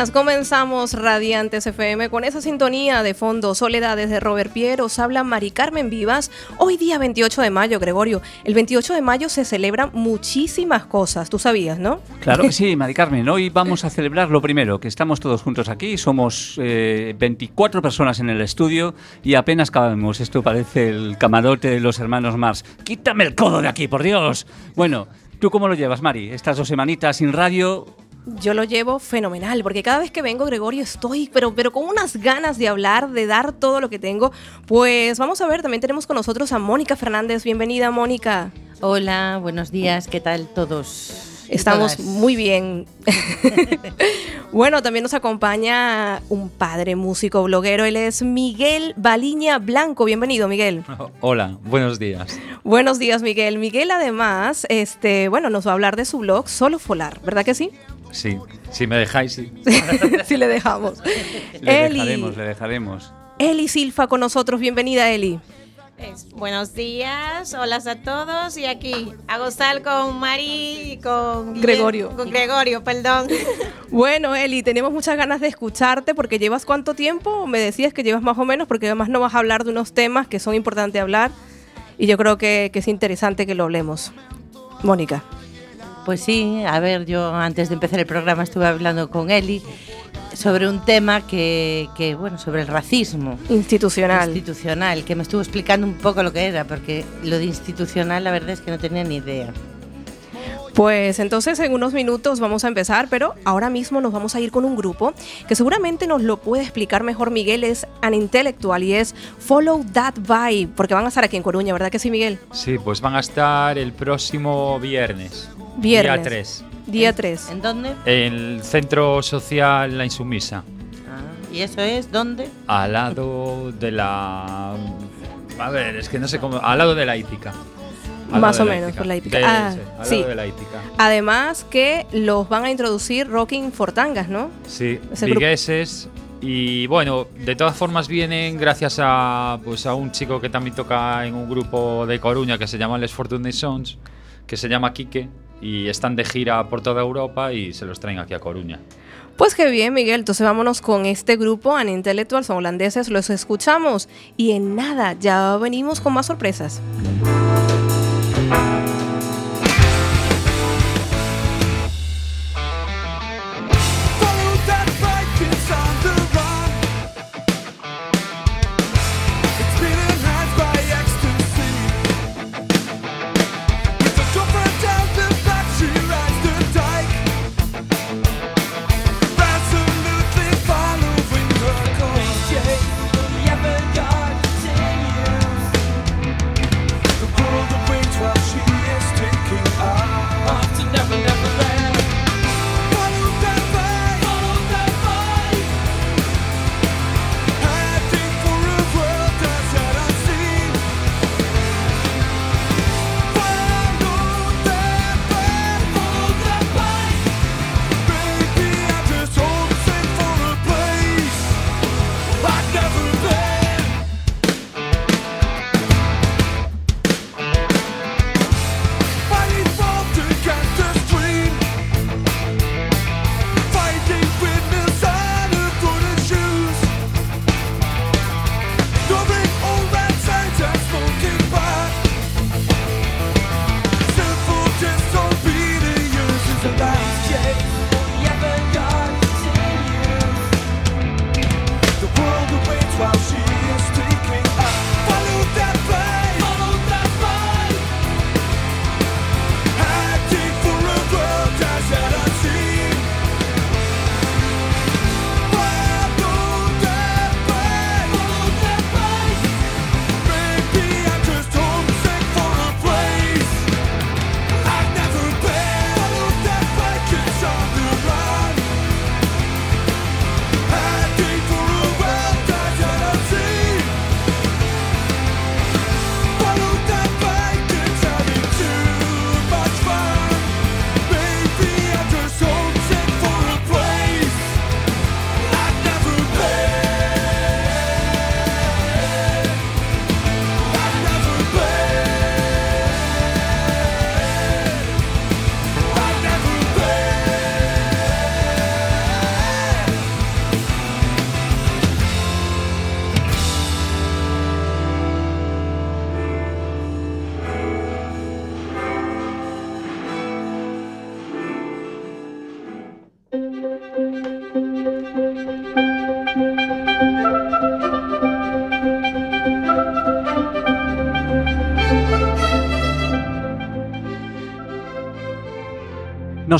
días. Comenzamos Radiantes FM con esa sintonía de fondo. Soledades de Robert Pierre. Os habla Mari Carmen Vivas. Hoy día 28 de mayo, Gregorio. El 28 de mayo se celebran muchísimas cosas. Tú sabías, ¿no? Claro que sí, Mari Carmen. Hoy vamos a celebrar lo primero, que estamos todos juntos aquí. Somos 24 eh, personas en el estudio y apenas cabemos. Esto parece el camarote de los hermanos Mars. Quítame el codo de aquí, por Dios. Bueno, ¿tú cómo lo llevas, Mari? Estas dos semanitas sin radio yo lo llevo fenomenal, porque cada vez que vengo, Gregorio, estoy, pero, pero con unas ganas de hablar, de dar todo lo que tengo. Pues vamos a ver, también tenemos con nosotros a Mónica Fernández. Bienvenida, Mónica. Hola, buenos días, ¿qué tal todos? Estamos muy bien. bueno, también nos acompaña un padre músico bloguero. Él es Miguel Baliña Blanco. Bienvenido, Miguel. Hola, buenos días. Buenos días, Miguel. Miguel, además, este, bueno, nos va a hablar de su blog Solo Folar, ¿verdad que sí? Sí, si me dejáis, sí. sí, le dejamos. le dejaremos, le dejaremos. Eli Silfa con nosotros. Bienvenida, Eli buenos días, hola a todos y aquí a gozar con Mari y con Gregorio. Con Gregorio, perdón. Bueno, Eli, tenemos muchas ganas de escucharte porque llevas cuánto tiempo, me decías que llevas más o menos, porque además no vas a hablar de unos temas que son importantes hablar y yo creo que, que es interesante que lo hablemos. Mónica. Pues sí, a ver, yo antes de empezar el programa estuve hablando con Eli sobre un tema que, que, bueno, sobre el racismo. Institucional. Institucional, que me estuvo explicando un poco lo que era, porque lo de institucional la verdad es que no tenía ni idea. Pues entonces en unos minutos vamos a empezar, pero ahora mismo nos vamos a ir con un grupo que seguramente nos lo puede explicar mejor Miguel, es an intelectual y es Follow That Vibe, porque van a estar aquí en Coruña, ¿verdad que sí, Miguel? Sí, pues van a estar el próximo viernes. Viernes. Día 3. Día 3. ¿En dónde? En el Centro Social La Insumisa. Ah, ¿Y eso es dónde? Al lado de la... A ver, es que no sé cómo... Al lado de la hípica. Más o menos, por la hípica. ah, sí. De la hípica. Además que los van a introducir Rocking Fortangas, ¿no? Sí, vigueses. Y bueno, de todas formas vienen gracias a, pues, a un chico que también toca en un grupo de Coruña que se llama Les Fortune Sons, que se llama Quique y están de gira por toda Europa y se los traen aquí a Coruña. Pues qué bien, Miguel. Entonces vámonos con este grupo, An Intellectual, holandeses, los escuchamos y en nada, ya venimos con más sorpresas.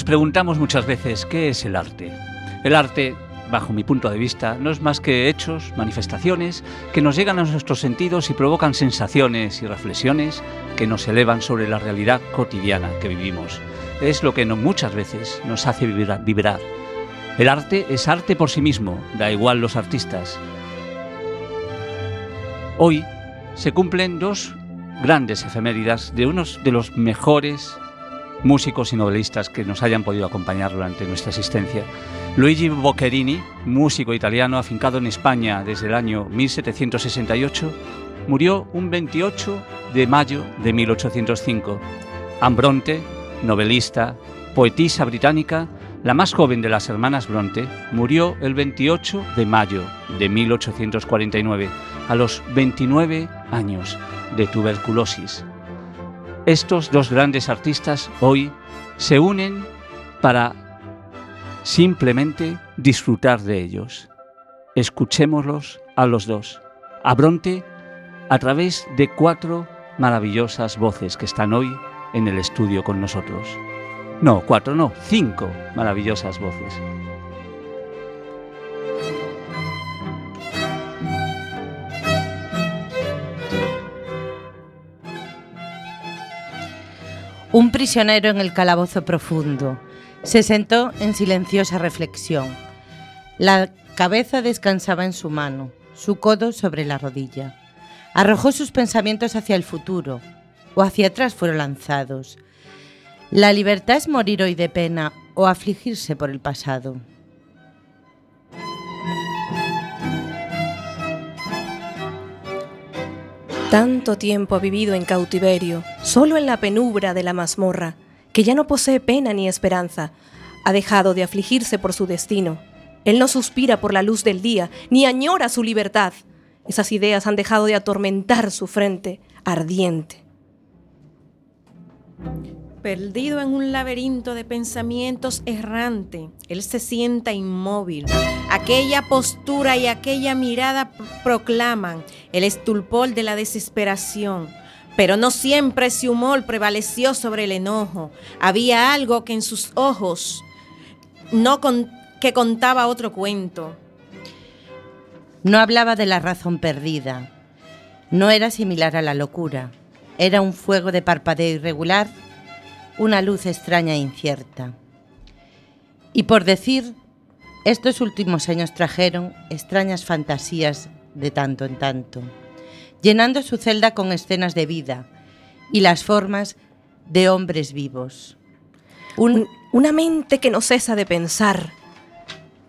Nos preguntamos muchas veces qué es el arte. El arte, bajo mi punto de vista, no es más que hechos, manifestaciones que nos llegan a nuestros sentidos y provocan sensaciones y reflexiones que nos elevan sobre la realidad cotidiana que vivimos. Es lo que muchas veces nos hace vibra- vibrar. El arte es arte por sí mismo, da igual los artistas. Hoy se cumplen dos grandes efeméridas de unos de los mejores músicos y novelistas que nos hayan podido acompañar durante nuestra existencia. Luigi Boccherini, músico italiano afincado en España desde el año 1768, murió un 28 de mayo de 1805. Anne Bronte, novelista, poetisa británica, la más joven de las hermanas Bronte, murió el 28 de mayo de 1849, a los 29 años de tuberculosis. Estos dos grandes artistas hoy se unen para simplemente disfrutar de ellos. Escuchémoslos a los dos. A Bronte a través de cuatro maravillosas voces que están hoy en el estudio con nosotros. No, cuatro, no, cinco maravillosas voces. Un prisionero en el calabozo profundo. Se sentó en silenciosa reflexión. La cabeza descansaba en su mano, su codo sobre la rodilla. Arrojó sus pensamientos hacia el futuro, o hacia atrás fueron lanzados. La libertad es morir hoy de pena o afligirse por el pasado. Tanto tiempo ha vivido en cautiverio, solo en la penumbra de la mazmorra, que ya no posee pena ni esperanza. Ha dejado de afligirse por su destino. Él no suspira por la luz del día, ni añora su libertad. Esas ideas han dejado de atormentar su frente ardiente. Perdido en un laberinto de pensamientos errante, él se sienta inmóvil. Aquella postura y aquella mirada proclaman el estulpor de la desesperación. Pero no siempre ese humor prevaleció sobre el enojo. Había algo que en sus ojos no que contaba otro cuento. No hablaba de la razón perdida. No era similar a la locura. Era un fuego de parpadeo irregular, una luz extraña e incierta. Y por decir, estos últimos años trajeron extrañas fantasías de tanto en tanto, llenando su celda con escenas de vida y las formas de hombres vivos. Un, Un- una mente que no cesa de pensar.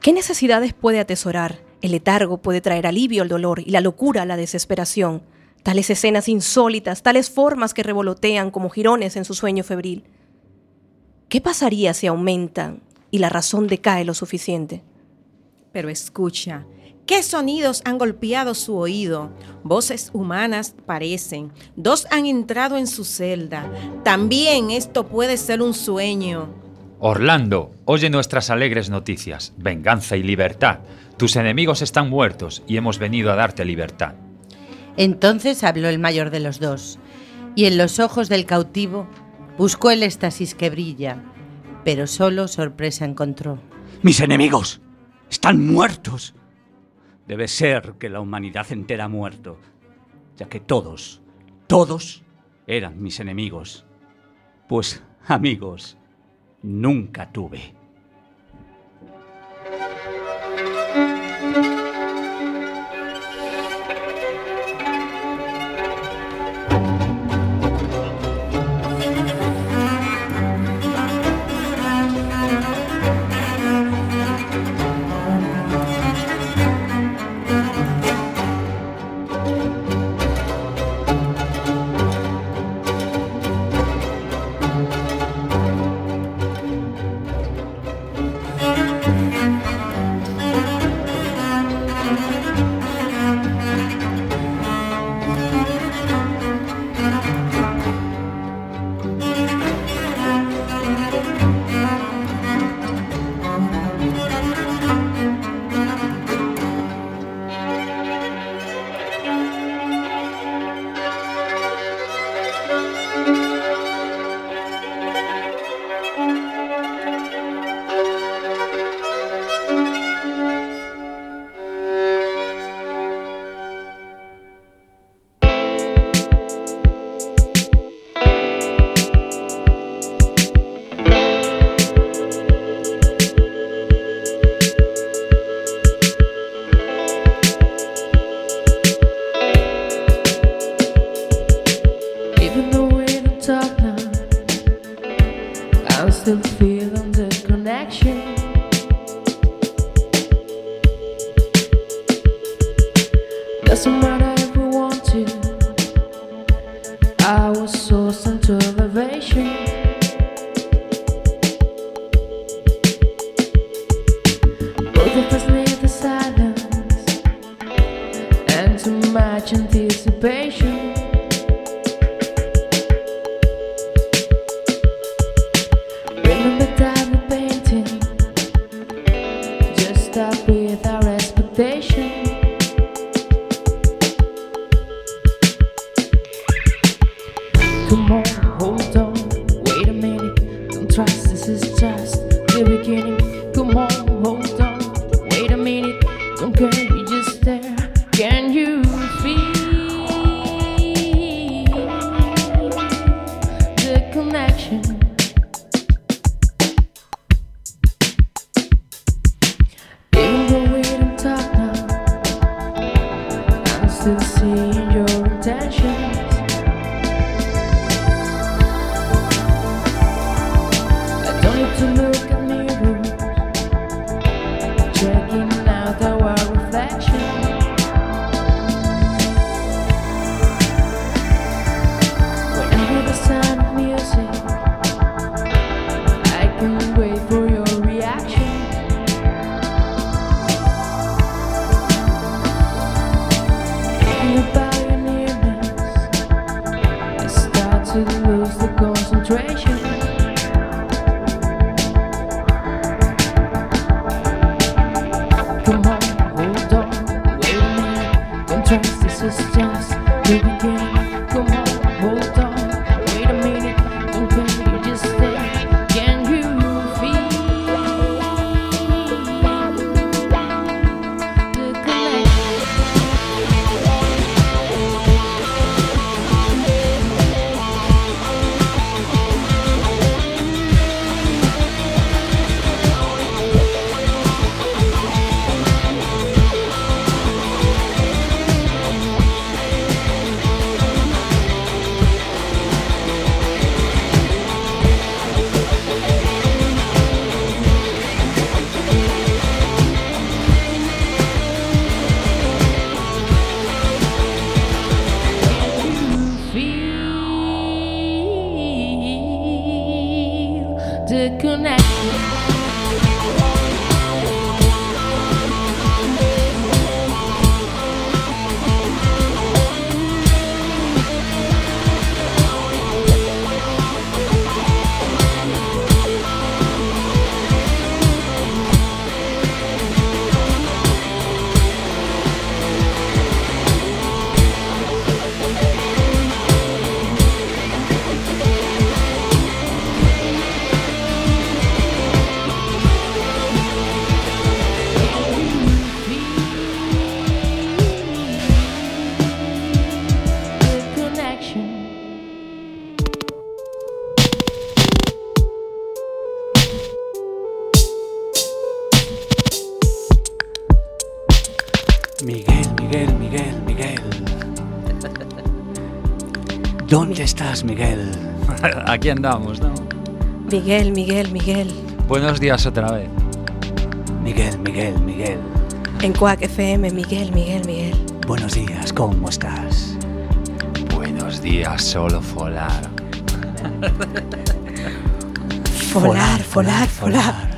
¿Qué necesidades puede atesorar? El letargo puede traer alivio al dolor y la locura a la desesperación. Tales escenas insólitas, tales formas que revolotean como jirones en su sueño febril. ¿Qué pasaría si aumentan y la razón decae lo suficiente? Pero escucha, ¿qué sonidos han golpeado su oído? Voces humanas parecen. Dos han entrado en su celda. También esto puede ser un sueño. Orlando, oye nuestras alegres noticias, venganza y libertad. Tus enemigos están muertos y hemos venido a darte libertad. Entonces habló el mayor de los dos, y en los ojos del cautivo buscó el éxtasis que brilla, pero solo sorpresa encontró. Mis enemigos están muertos. Debe ser que la humanidad entera ha muerto, ya que todos, todos eran mis enemigos. Pues amigos, nunca tuve. Estás, Miguel? Aquí andamos, ¿no? Miguel, Miguel, Miguel. Buenos días otra vez. Miguel, Miguel, Miguel. En Quack FM, Miguel, Miguel, Miguel. Buenos días, ¿cómo estás? Buenos días, solo folar. Folar, folar, folar.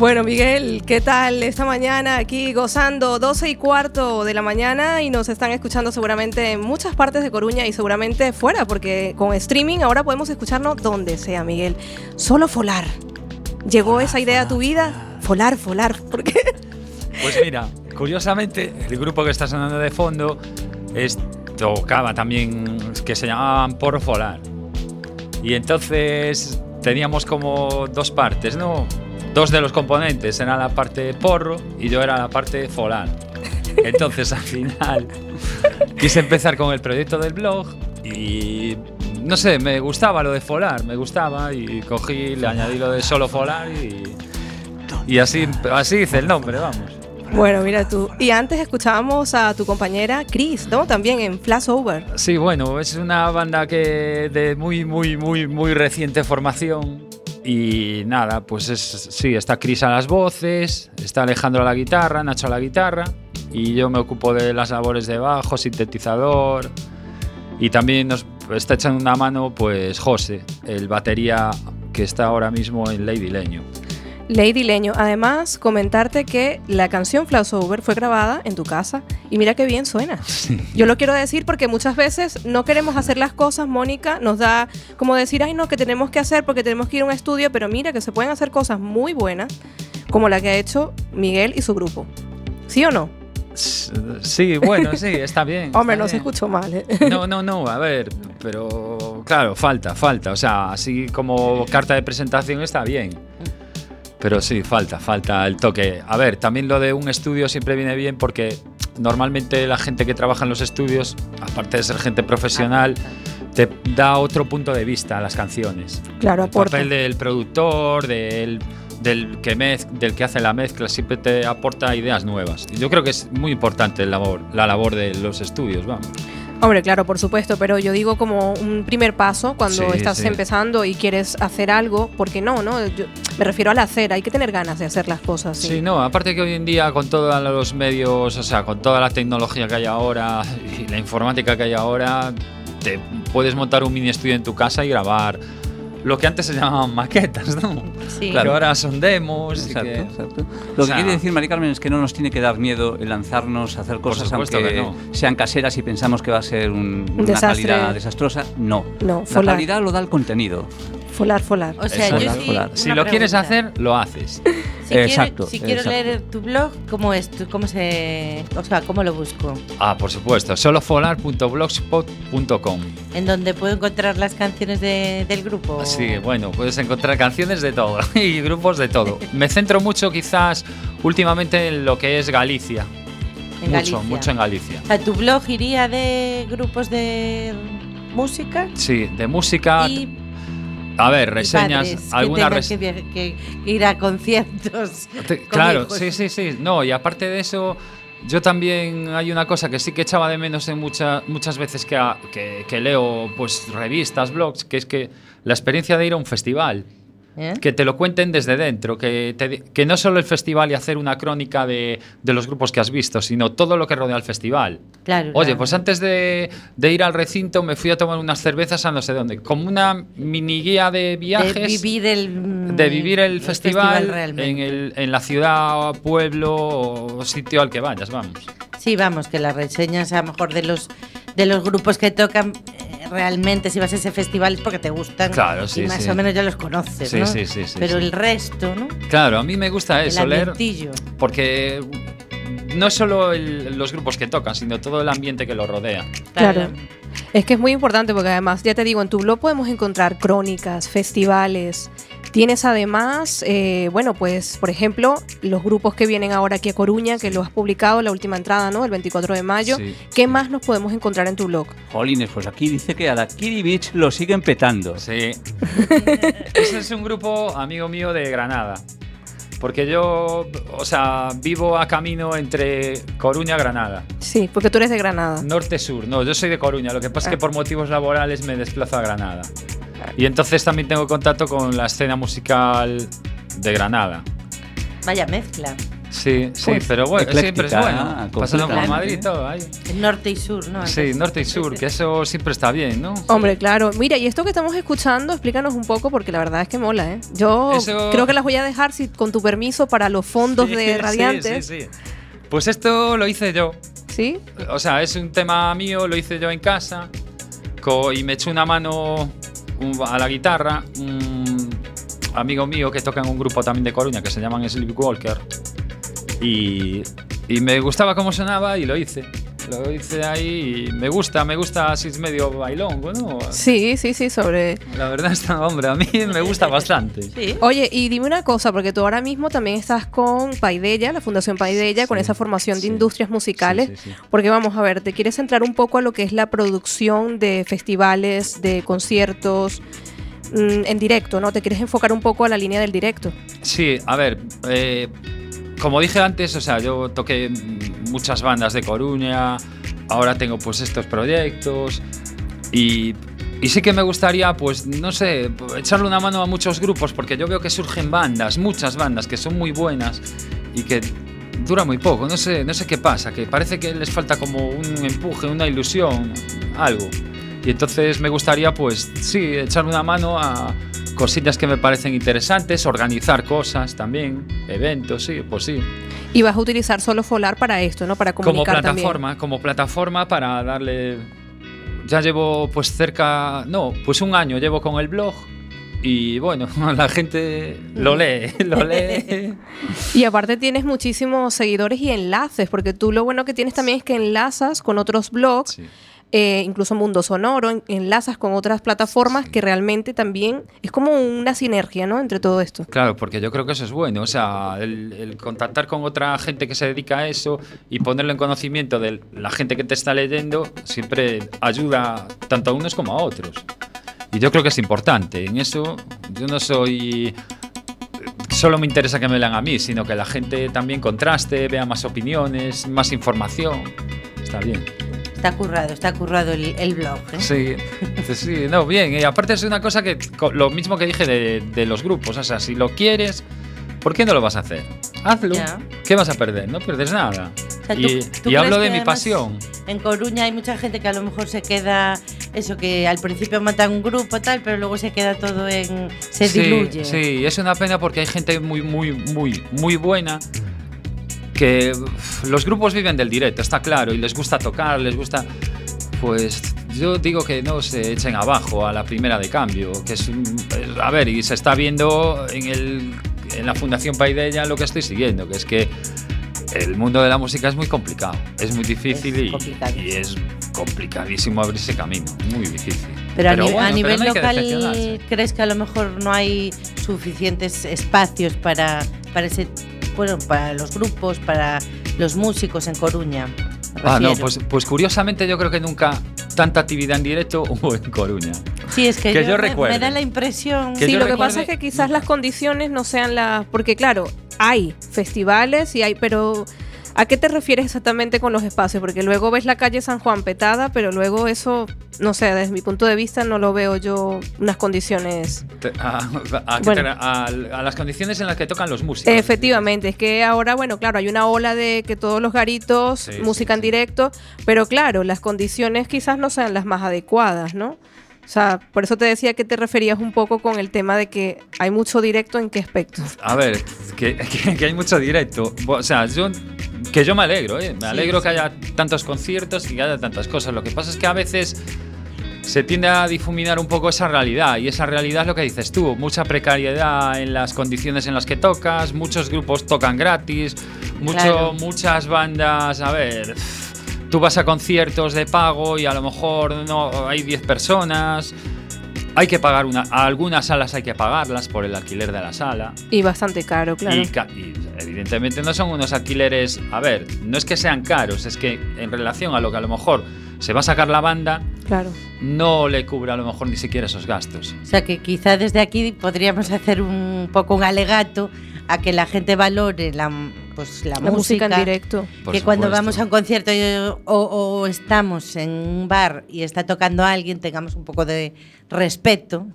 Bueno, Miguel, ¿qué tal esta mañana aquí gozando 12 y cuarto de la mañana y nos están escuchando seguramente en muchas partes de Coruña y seguramente fuera, porque con streaming ahora podemos escucharnos donde sea, Miguel. Solo folar. ¿Llegó Folar, esa idea a tu vida? Folar, folar. ¿Por qué? Pues mira, curiosamente, el grupo que está sonando de fondo es, tocaba también, que se llamaban Porro Folar. Y entonces teníamos como dos partes, ¿no? Dos de los componentes era la parte de porro y yo era la parte de folar. Entonces al final quise empezar con el proyecto del blog y no sé, me gustaba lo de folar, me gustaba y cogí, le añadí lo de solo folar y, y así, así hice el nombre, vamos. Bueno, mira tú. Y antes escuchábamos a tu compañera Chris, ¿no? También en Flashover. Sí, bueno, es una banda que de muy, muy, muy, muy reciente formación. Y nada, pues es, sí, está Chris a las voces, está Alejandro a la guitarra, Nacho a la guitarra, y yo me ocupo de las labores de bajo, sintetizador, y también nos está echando una mano, pues José, el batería que está ahora mismo en Lady Leño. Lady Leño, además comentarte que la canción Flashover fue grabada en tu casa y mira qué bien suena. Yo lo quiero decir porque muchas veces no queremos hacer las cosas, Mónica nos da como decir, ay no, que tenemos que hacer porque tenemos que ir a un estudio, pero mira que se pueden hacer cosas muy buenas como la que ha hecho Miguel y su grupo. ¿Sí o no? Sí, bueno, sí, está bien. Hombre, está no se bien. escuchó mal. ¿eh? No, no, no, a ver, pero claro, falta, falta. O sea, así como carta de presentación está bien. Pero sí, falta, falta el toque. A ver, también lo de un estudio siempre viene bien porque normalmente la gente que trabaja en los estudios, aparte de ser gente profesional, te da otro punto de vista a las canciones. Claro, El aporta. papel del productor, del, del, que mez- del que hace la mezcla, siempre te aporta ideas nuevas. Yo creo que es muy importante el labor, la labor de los estudios, vamos. Hombre, claro, por supuesto, pero yo digo como un primer paso cuando Sí, estás sí. empezando y quieres hacer algo, porque no, ¿no? Yo me refiero al hacer, hay que tener ganas de hacer las cosas. Sí, Sí, no, aparte que hoy en día con todos los medios, o sea, con toda la tecnología que hay ahora y la informática que hay ahora, te puedes montar un mini estudio en tu casa y grabar lo que antes se llamaban maquetas, ¿no? Sí. Pero ahora son demos. Exacto, que- exacto. o Lo sea- que quiere decir, Mari Carmen, es que no nos tiene que dar miedo el lanzarnos a hacer cosas aunque que no. sean caseras y pensamos que va a ser un- una desastre. calidad desastrosa. No. No, La calidad lo da el contenido. Folar, folar. O sea, Eso, yo sí. Si lo quieres hacer, lo haces. Si quiero- Exacto, si quiero exacto. leer tu blog, ¿cómo es? tu- ¿Cómo se.? O sea, ¿cómo lo busco? Ah, por supuesto, solofolar.blogspot.com. ¿En donde puedo encontrar las canciones de- del grupo? Sí, bueno, puedes encontrar canciones de todo y grupos de todo. Me centro mucho quizás últimamente en lo que es Galicia. En mucho, Galicia. mucho en Galicia. O sea, ¿tu blog iría de grupos de música? Sí, de música. y a ver, reseñas, algunas tengan res- que, que ir a conciertos. Te- Claro, hijos. sí, sí, sí. No, y aparte de eso, yo también hay una cosa que sí que echaba de menos en mucha- muchas veces que, a- que, que leo pues revistas, blogs, que es que la experiencia de ir a un festival. ¿Eh? Que te lo cuenten desde dentro, que, te que no solo el festival y hacer una crónica de, de los grupos que has visto, sino todo lo que rodea al festival. Claro. Oye, claro. pues antes de, de ir al recinto me fui a tomar unas cervezas a no sé dónde, como una mini guía de viajes de vivir el, de vivir el, festival, en, el, en la ciudad, pueblo o sitio al que vayas, vamos. Sí, vamos, que las reseñas a lo mejor de los de los grupos que tocan realmente si vas a ese festival es porque te gustan Claro, sí, y más sí. o menos ya los conoces, Sí, ¿no? sí, sí, sí, Pero sí. el resto, ¿no? Claro, a mí me gusta eso, el leer, porque no es solo el- los grupos que tocan, sino todo el ambiente que lo rodea. Claro. Es que es muy importante porque además, ya te digo, en tu blog podemos encontrar crónicas, festivales. Tienes además, eh, bueno, pues, por ejemplo, los grupos que vienen ahora aquí a Coruña, que lo has publicado, la última entrada, ¿no? El 24 de mayo. Sí. ¿Qué más nos podemos encontrar en tu blog? Jolines, pues aquí dice que a la Kiri Beach lo siguen petando. Sí. Ese es un grupo amigo mío de Granada. Porque yo, o sea, vivo a camino entre Coruña y Granada. Sí, porque tú eres de Granada. Norte-sur, no, yo soy de Coruña. Lo que pasa es Ah. que por motivos laborales me desplazo a Granada. Y entonces también tengo contacto con la escena musical de Granada. Vaya mezcla. Sí, sí, Pues, pero bueno, siempre es ecléctica, bueno. Pasando por. Madrid y todo ahí. El norte y sur, ¿no? Sí, norte y sur, que eso siempre está bien, ¿no? Hombre, claro. Mira, y esto que estamos escuchando, explícanos un poco, porque la verdad es que mola, ¿eh? Yo Eso- creo que las voy a dejar, si, con tu permiso, para los fondos Sí, de sí, Radiantes. Sí, sí, Pues esto lo hice yo. ¿Sí? O sea, es un tema mío, lo hice yo en casa y me echó una mano un- a la guitarra un amigo mío que toca en un grupo también de Coruña que se llaman Sleepwalker y, y me gustaba cómo sonaba y lo hice. Lo hice ahí y me gusta, me gusta así es medio bailongo, ¿no? Sí, sí, sí, sobre... La verdad está, hombre, a mí me gusta bastante. Sí. Oye, y dime una cosa, porque tú ahora mismo también estás con Paidella, la Fundación Paidella, con Sí, esa formación de sí. industrias musicales. Sí, sí, sí. Porque vamos a ver, te quieres centrar un poco a lo que es la producción de festivales, de conciertos mm, en directo, ¿no? Te quieres enfocar un poco a la línea del directo. Sí, a ver, eh, como dije antes, o sea, yo toqué muchas bandas de Coruña, ahora tengo pues estos proyectos y, y sí que me gustaría, pues, no sé, echarle una mano a muchos grupos porque yo veo que surgen bandas, muchas bandas que son muy buenas y que dura muy poco, no sé, no sé qué pasa, que parece que les falta como un empuje, una ilusión, algo. Y entonces me gustaría, pues, sí, echarle una mano a cosillas que me parecen interesantes, organizar cosas también, eventos, sí, pues sí. Y vas a utilizar solo Folar para esto, ¿no? Para Como comunicar plataforma, como plataforma para darle. Ya llevo pues cerca. No, pues un año llevo con el blog. Y bueno, la gente lo lee, lo lee. Y aparte tienes muchísimos seguidores y enlaces, porque tú lo bueno que tienes también es que enlazas con otros blogs. Sí. Eh, incluso Mundo Sonoro, en- enlazas con otras plataformas que realmente también es como una sinergia, ¿no? Entre todo esto. Claro, porque yo creo que eso es bueno. O sea, el, el contactar con otra gente que se dedica a eso y ponerlo en conocimiento de la gente que te está leyendo siempre ayuda tanto a unos como a otros. Y yo creo que es importante. En eso yo no soy... Solo me interesa que me lean a mí, sino que la gente también contraste, vea más opiniones, más información. Está bien. Está currado, está currado el, el blog. ¿eh? Sí, sí, no, bien. Y aparte es una cosa que, lo mismo que dije de, de los grupos, o sea, si lo quieres, ¿por qué no lo vas a hacer? Hazlo. Ya. ¿Qué vas a perder? No pierdes nada. sea, ¿tú- y tú y hablo de mi pasión. En Coruña hay mucha gente que a lo mejor se queda, eso que al principio matan un grupo tal, pero luego se queda todo en, se sí, diluye. Sí, es una pena porque hay gente muy, muy, muy, muy buena que los grupos viven del directo, está claro, y les gusta tocar, les gusta. Pues yo digo que no se echen abajo a la primera de cambio, que es, a ver, y se está viendo en, el, en la Fundación Paideia lo que estoy siguiendo, que es que el mundo de la música es muy complicado, es muy difícil Es y- y, es complicadísimo abrirse camino, muy difícil. Pero, a, ni- bueno, a pero nivel no hay que local. ¿crees que a lo mejor no hay suficientes espacios para, para ese, bueno, para los grupos, para los músicos en Coruña? Ah, no, pues, pues curiosamente yo creo que nunca tanta actividad en directo hubo en Coruña. sí, es que, que yo, yo me- da la impresión Que sí, lo que pasa es que quizás las condiciones no sean las... Porque claro, hay festivales y hay, pero... ¿A qué te refieres exactamente con los espacios? Porque luego ves la calle San Juan petada, pero luego eso, no sé, desde mi punto de vista no lo veo yo unas condiciones... A, a- a- Bueno. a- a las condiciones en las que tocan los músicos. Efectivamente, es que ahora, bueno, claro, hay una ola de que todos los garitos, Sí, música sí, en sí. directo, pero claro, las condiciones quizás no sean las más adecuadas, ¿no? O sea, por eso te decía que te referías un poco con el tema de que hay mucho directo en qué aspecto. A ver, que, que- que hay mucho directo. O sea, yo que yo me alegro, ¿eh? Me alegro que haya tantos conciertos y que haya tantas cosas. Lo que pasa es que a veces se tiende a difuminar un poco esa realidad y esa realidad es lo que dices tú, mucha precariedad en las condiciones en las que tocas, muchos grupos tocan gratis, mucho, Claro. muchas bandas, a ver, tú vas a conciertos de pago y a lo mejor no hay 10 personas. Hay que pagar una, a algunas salas hay que pagarlas por el alquiler de la sala. Y bastante caro, claro. Y, ca- y evidentemente no son unos alquileres, a ver, no es que sean caros, es que en relación a lo que a lo mejor se va a sacar la banda, Claro. no le cubre a lo mejor ni siquiera esos gastos. O sea que quizá desde aquí podríamos hacer un poco un alegato a que la gente valore la, pues, la, La música en directo. Por que cuando supuesto. vamos a un concierto y- o, o estamos en un bar y está tocando a alguien, tengamos un poco de respeto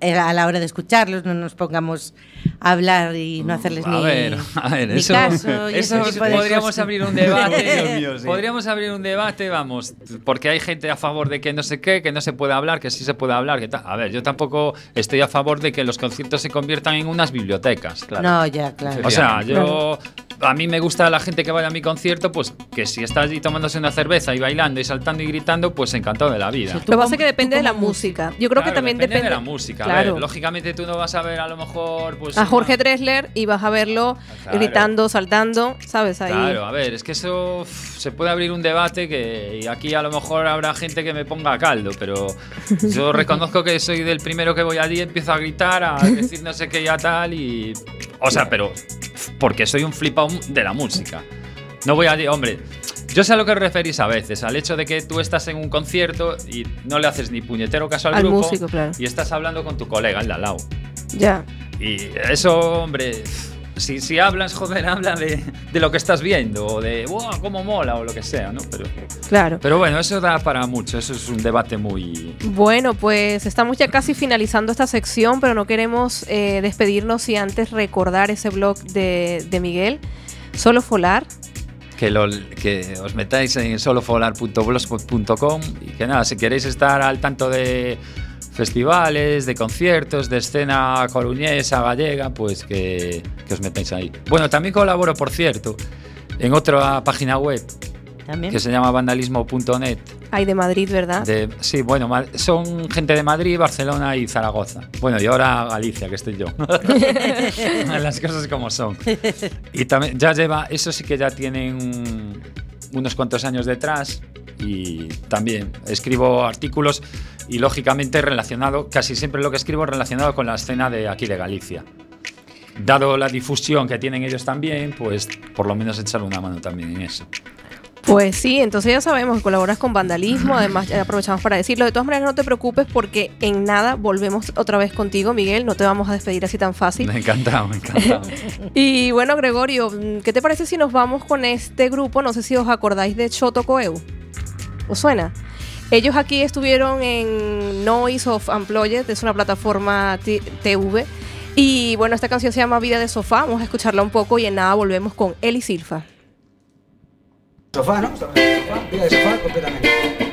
a la hora de escucharlos, no nos pongamos a hablar y no hacerles a ni, ver, a ver, ni eso, caso. eso podríamos abrir un debate. Dios mío, sí. Podríamos abrir un debate, vamos, porque hay gente a favor de que no sé qué, que no se puede hablar, que sí se puede hablar, que tal. A ver, yo tampoco estoy a favor de que los conciertos se conviertan en unas bibliotecas. No, ya, claro. O sea, yo. A mí me gusta la gente que vaya a mi concierto, pues que si está allí tomándose una cerveza y bailando y saltando y gritando, pues encantado de la vida. Lo que pasa es que depende de la música. Yo creo que Claro, también depende, de la música. A Claro. ver, lógicamente tú no vas a ver a lo mejor. Pues, a Jorge Dressler y vas a verlo Claro. gritando, saltando, ¿sabes? Ahí. Claro, a ver, es que eso se puede abrir un debate que y aquí a lo mejor habrá gente que me ponga a caldo, pero yo reconozco que soy del primero que voy allí, empiezo a gritar, a decir no sé qué ya tal y o sea, pero porque soy un flipado de la música. No voy allí, hombre. Yo sé a lo que os referís a veces, al hecho de que tú estás en un concierto y no le haces ni puñetero caso al, Al grupo músico, claro. y estás hablando con tu colega, el de al lado. Ya. Y eso, hombre, si, si hablas, joder, habla de, de lo que estás viendo, o de, wow, cómo mola, o lo que sea, ¿no? Pero, Claro. pero bueno, eso da para mucho, eso es un debate muy... Bueno, pues estamos ya casi finalizando esta sección, pero no queremos eh, despedirnos y antes recordar ese blog de, de Miguel, Solo Folar. que, lo, que os metáis en solofolar.blogspot.com y que nada, si queréis estar al tanto de festivales, de conciertos, de escena coruñesa, gallega, pues que, que os metáis ahí. Bueno, también colaboro, por cierto, en otra página web También. que se llama vandalismo.net. Ay, de Madrid, ¿verdad? De, sí, bueno, son gente de Madrid, Barcelona y Zaragoza. Bueno, y ahora Galicia, que estoy yo. Las cosas como son. Y también ya lleva, eso sí que ya tienen unos cuantos años detrás. Y también escribo artículos y lógicamente relacionado, casi siempre lo que escribo es relacionado con la escena de aquí de Galicia. Dado la difusión que tienen ellos también, pues por lo menos echarle una mano también en eso. Pues sí, entonces ya sabemos colaboras con vandalismo, además ya aprovechamos para decirlo. De todas maneras, no te preocupes porque en nada volvemos otra vez contigo, Miguel, no te vamos a despedir así tan fácil. Me encantado, me encantado. Y bueno, Gregorio, ¿qué te parece si nos vamos con este grupo? No sé si os acordáis de Choto Coeu. ¿Os suena? Ellos aquí estuvieron en Noise of Unplugged, es una plataforma TV. Y bueno, esta canción se llama Vida de Sofá. Vamos a escucharla un poco y en nada volvemos con Eli Silfa. Sofá, ¿no? Sofá, vida de sofá completamente.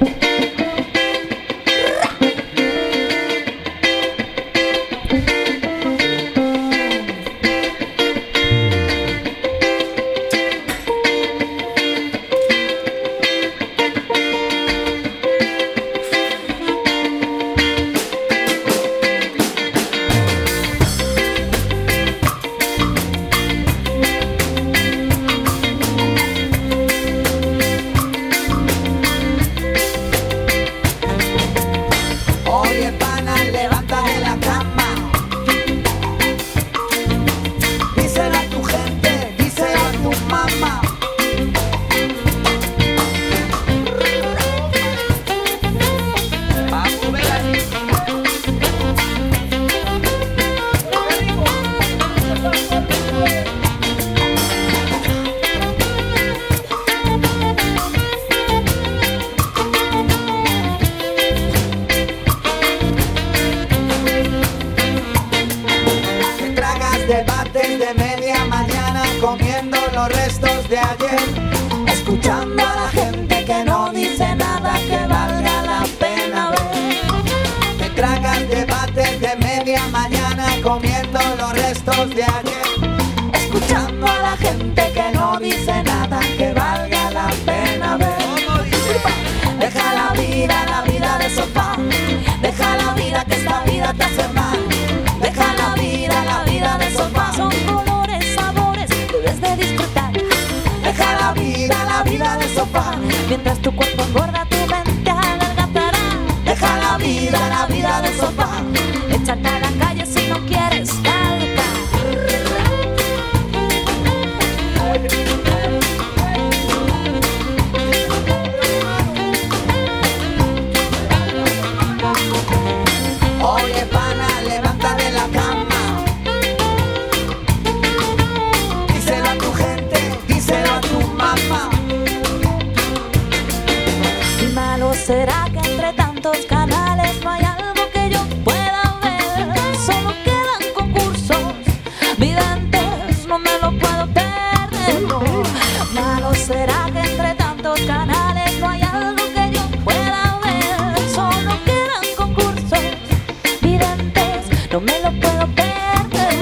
No me lo puedo perder.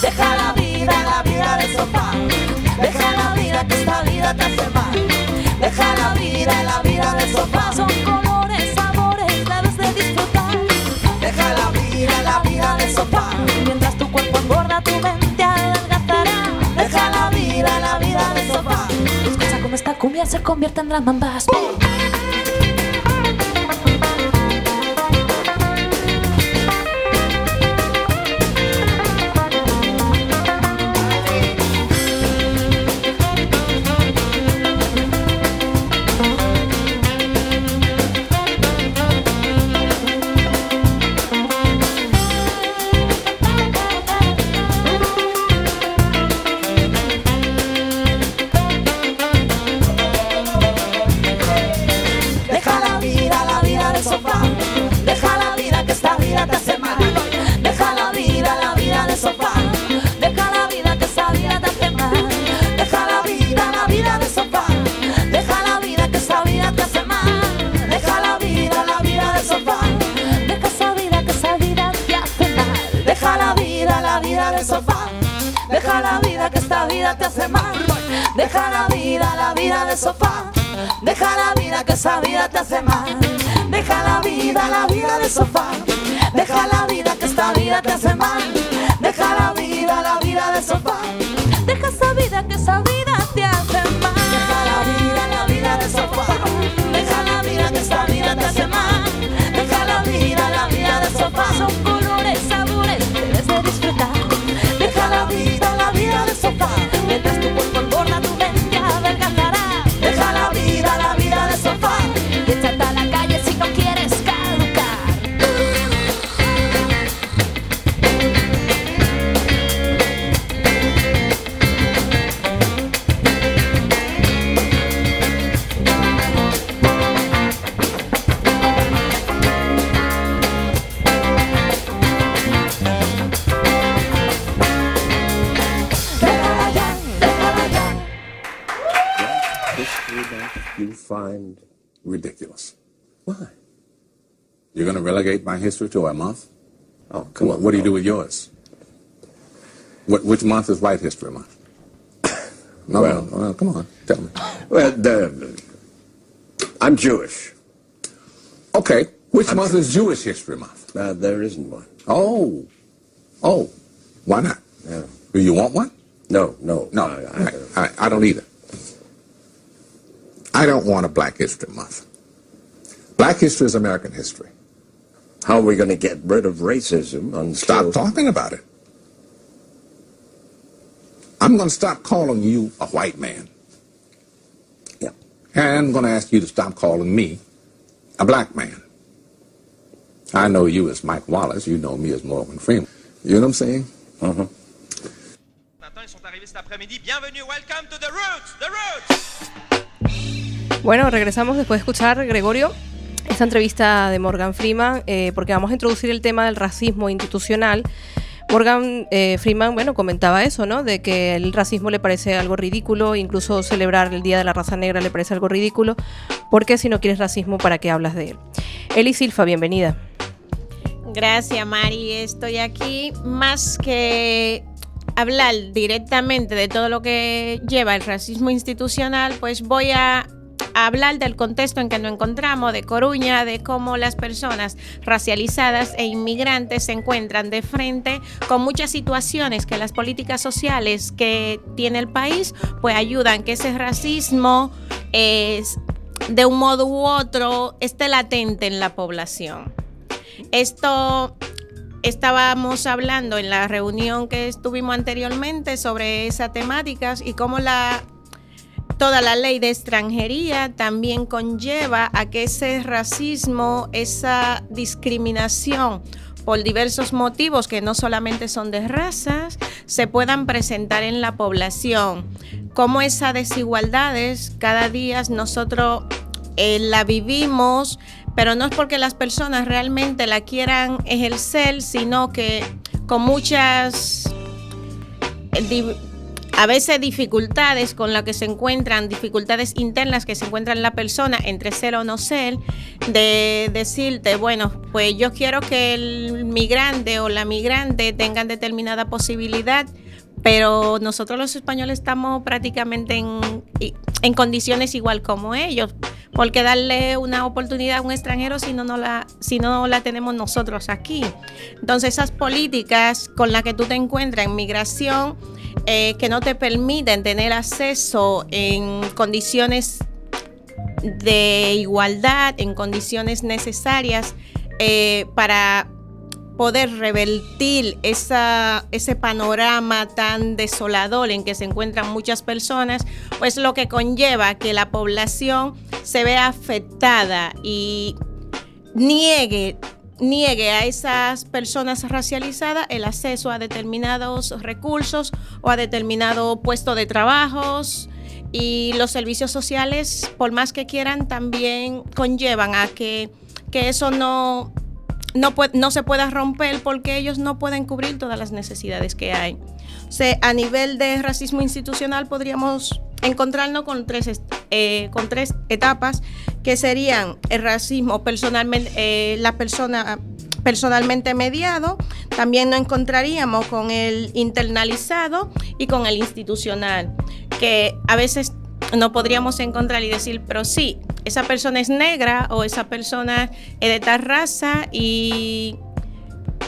Deja la vida, la vida de sofá. Deja la vida que esta vida te hace mal. Deja la vida, la vida de sofá. Son colores, sabores, debes de disfrutar. Deja la vida, la vida de sofá. Mientras tu cuerpo engorda, tu mente adelgazará. Deja la vida, la vida de sofá. Escucha cómo esta cumbia se convierte en and bass. Te hace mal. Deja la vida, la vida de sofá. Deja la vida que esa vida te hace mal. Deja la vida, la vida de sofá. Deja la vida que esta vida te hace mal. Deja la vida, la vida de sofá. Deja esa vida que esa vida relegate my history to a month? Oh, come on. What do you do with yours? What, which month is White History Month? No, Well- no, no, come on, tell me. Well, the, I'm Jewish. Okay, which month is Jewish History Month? Uh, there isn't one. Oh, oh, why not? Yeah. Do you want one? No, no. No, I- I- I, I, I don't either. I don't want a Black History Month. Black history is American history. How are we going to get rid of racism until... Stop talking about it. I'm going to stop calling you a white man. Yeah. And I'm going to ask you to stop calling me a black man. I know you as Mike Wallace. You know me as Morgan Freeman. You know what I'm saying? Uh-huh. Maintenant, ils sont arrivés cet après-midi. Welcome to the roots, the roots. Bueno, regresamos después de escuchar, Gregorio, esta entrevista de Morgan Freeman, eh, porque vamos a introducir el tema del racismo institucional. Morgan eh, Freeman, bueno, comentaba eso, ¿no? De que el racismo le parece algo ridículo, incluso celebrar el Día de la Raza Negra le parece algo ridículo, porque si no quieres racismo, ¿para qué hablas de él? Eli Silfa, bienvenida. Gracias, Mari. Estoy aquí más que hablar directamente de todo lo que lleva el racismo institucional, pues voy a hablar del contexto en que nos encontramos, de Coruña, de cómo las personas racializadas e inmigrantes se encuentran de frente con muchas situaciones que las políticas sociales que tiene el país, pues ayudan que ese racismo es, de un modo u otro esté latente en la población. Esto estábamos hablando en la reunión que estuvimos anteriormente sobre esas temáticas y cómo la toda la ley de extranjería también conlleva a que ese racismo, esa discriminación por diversos motivos que no solamente son de razas, se puedan presentar en la población. Cómo esas desigualdades cada día nosotros eh, la vivimos, pero no es porque las personas realmente la quieran ejercer, sino que con muchas eh, a veces dificultades con las que se encuentran, dificultades internas que se encuentran la persona entre ser o no ser, de decirte, bueno, pues yo quiero que el migrante o la migrante tengan determinada posibilidad, pero nosotros los españoles estamos prácticamente en, condiciones igual como ellos. porque darle una oportunidad a un extranjero si no, no la, si no la tenemos nosotros aquí? Entonces esas políticas con las que tú te encuentras en migración eh, que no te permiten tener acceso en condiciones de igualdad, en condiciones necesarias eh, para poder revertir ese panorama tan desolador en que se encuentran muchas personas, pues lo que conlleva que la población se vea afectada y niegue niegue a esas personas racializadas el acceso a determinados recursos o a determinado puesto de trabajos. Y los servicios sociales, por más que quieran, también conllevan a que, que eso no, no, no se pueda romper porque ellos no pueden cubrir todas las necesidades que hay. A nivel de racismo institucional podríamos encontrarnos con tres, eh, con tres etapas que serían el racismo personalmente, eh, la persona personalmente mediado, también nos encontraríamos con el internalizado y con el institucional, que a veces no podríamos encontrar y decir, pero sí, esa persona es negra o esa persona es de tal raza y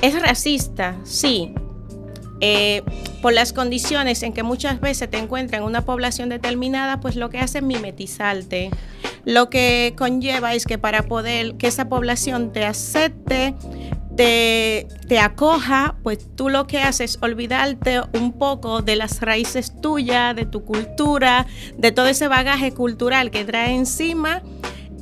es racista, sí. Eh, por las condiciones en que muchas veces te encuentras en una población determinada, pues lo que hace es mimetizarte. Lo que conlleva es que para poder que esa población te acepte, te, te acoja, pues tú lo que haces es olvidarte un poco de las raíces tuyas, de tu cultura, de todo ese bagaje cultural que trae encima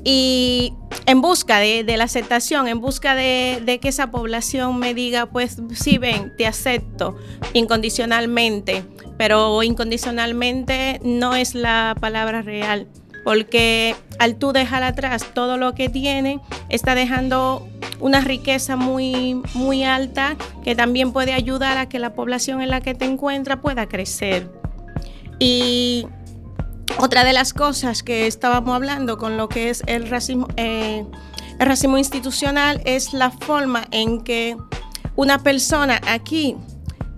y en busca de, la aceptación, en busca de, de que esa población me diga, pues sí, ven, te acepto incondicionalmente, pero incondicionalmente no es la palabra real, porque al tú dejar atrás todo lo que tiene, está dejando una riqueza muy, muy alta que también puede ayudar a que la población en la que te encuentras pueda crecer. Y otra de las cosas que estábamos hablando con lo que es el racismo, eh, el racismo institucional es la forma en que una persona aquí